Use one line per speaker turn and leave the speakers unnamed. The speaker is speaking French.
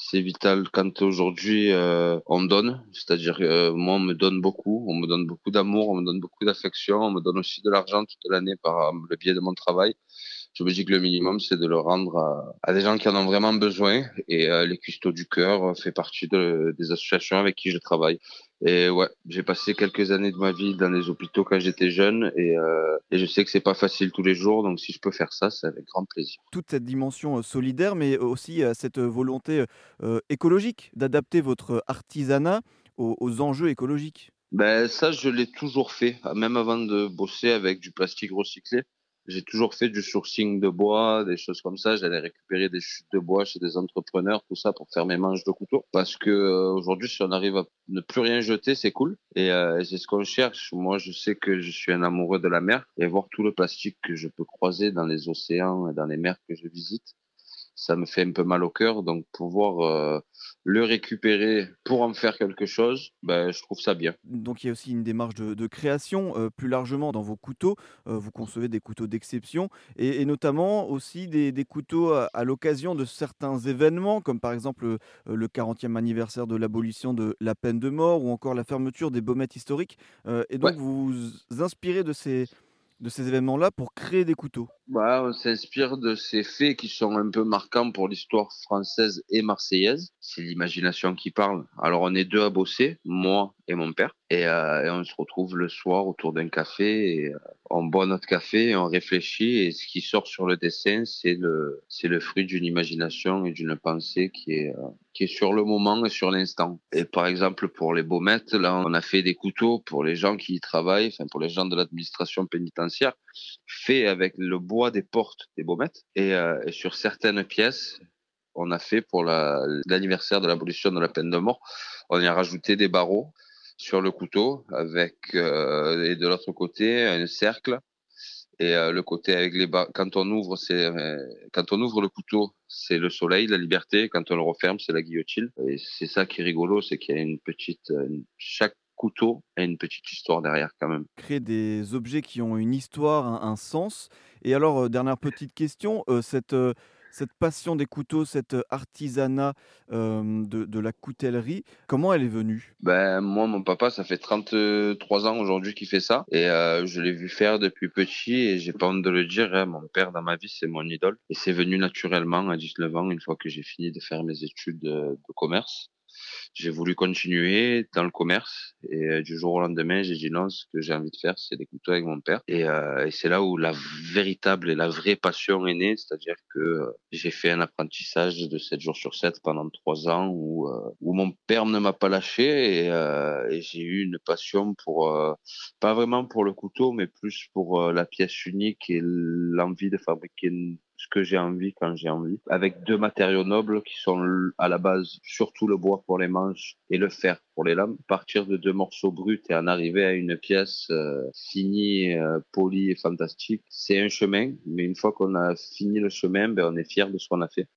C'est vital quand aujourd'hui euh, on donne, c'est-à-dire euh, moi on me donne beaucoup, on me donne beaucoup d'amour, on me donne beaucoup d'affection, on me donne aussi de l'argent toute l'année par le biais de mon travail. Je me dis que le minimum c'est de le rendre à, à, des gens qui en ont vraiment besoin et euh, les Custos du cœur fait partie de, des associations avec qui je travaille. Et ouais, j'ai passé quelques années de ma vie dans les hôpitaux quand j'étais jeune et, euh, et, je sais que c'est pas facile tous les jours, donc si je peux faire ça, c'est avec grand plaisir.
Toute cette dimension solidaire, mais aussi cette volonté euh, écologique d'adapter votre artisanat aux, aux enjeux écologiques.
Ben ça, je l'ai toujours fait, même avant de bosser avec du plastique recyclé j'ai toujours fait du sourcing de bois, des choses comme ça. J'allais récupérer des chutes de bois chez des entrepreneurs, tout ça pour faire mes manches de couteau. Parce que euh, aujourd'hui, si on arrive à ne plus rien jeter, c'est cool. Et euh, c'est ce qu'on cherche. Moi, je sais que je suis un amoureux de la mer et voir tout le plastique que je peux croiser dans les océans et dans les mers que je visite, ça me fait un peu mal au cœur. Donc pouvoir euh, le récupérer pour en faire quelque chose, ben, je trouve ça bien.
Donc il y a aussi une démarche de, de création euh, plus largement dans vos couteaux. Euh, vous concevez des couteaux d'exception et, et, notamment aussi des, des couteaux à, à l'occasion de certains événements, comme par exemple le 40e anniversaire de l'abolition de la peine de mort ou encore la fermeture des baumettes historiques. Et donc ouais. vous vous inspirez de ces de ces événements-là pour créer des couteaux
bah, On s'inspire de ces faits qui sont un peu marquants pour l'histoire française et marseillaise. C'est l'imagination qui parle. Alors on est deux à bosser, moi et mon père, et, euh, on se retrouve le soir autour d'un café, et euh, on boit notre café, et on réfléchit, et ce qui sort sur le dessin, c'est le, c'est le fruit d'une imagination et d'une pensée qui est, euh, qui est sur le moment et sur l'instant. Et par exemple, pour les baumettes, là, on a fait des couteaux pour les gens qui y travaillent, enfin pour les gens de l'administration pénitentiaire, fait avec le bois des portes des baumettes. Et, euh, et sur certaines pièces, on a fait pour l'anniversaire de l'abolition de la peine de mort, on y a rajouté des barreaux sur le couteau avec euh, et de l'autre côté un cercle et euh, le côté avec les bas quand on ouvre c'est euh, quand on ouvre le couteau c'est le soleil la liberté quand on le referme c'est la guillotine et c'est ça qui est rigolo c'est qu'il y a une petite chaque couteau a une petite histoire derrière quand même.
Créer des objets qui ont une histoire, un, un sens. Et alors, dernière petite question, cette, cette passion des couteaux, cet artisanat de, la coutellerie, comment elle est venue?
Ben, Moi, mon papa, ça fait 33 ans aujourd'hui qu'il fait ça. Et je l'ai vu faire depuis petit et j'ai pas honte de le dire. Hein, mon père, dans ma vie, c'est mon idole. Et c'est venu naturellement à 19 ans, une fois que j'ai fini de faire mes études de, de commerce j'ai voulu continuer dans le commerce et euh, du jour au lendemain, j'ai dit non, ce que j'ai envie de faire, c'est des couteaux avec mon père. Et, euh, et c'est là où la véritable et la vraie passion est née, c'est-à-dire que euh, j'ai fait un apprentissage de 7 jours sur 7 pendant 3 ans où, où mon père ne m'a pas lâché et, et j'ai eu une passion pour, pas vraiment pour le couteau, mais plus pour la pièce unique et l'envie de fabriquer une ce que j'ai envie quand j'ai envie, avec deux matériaux nobles qui sont à la base surtout le bois pour les manches et le fer pour les lames. Partir de deux morceaux bruts et en arriver à une pièce euh, finie, euh, polie et fantastique, c'est un chemin, mais une fois qu'on a fini le chemin, ben, on est fier de ce qu'on a fait.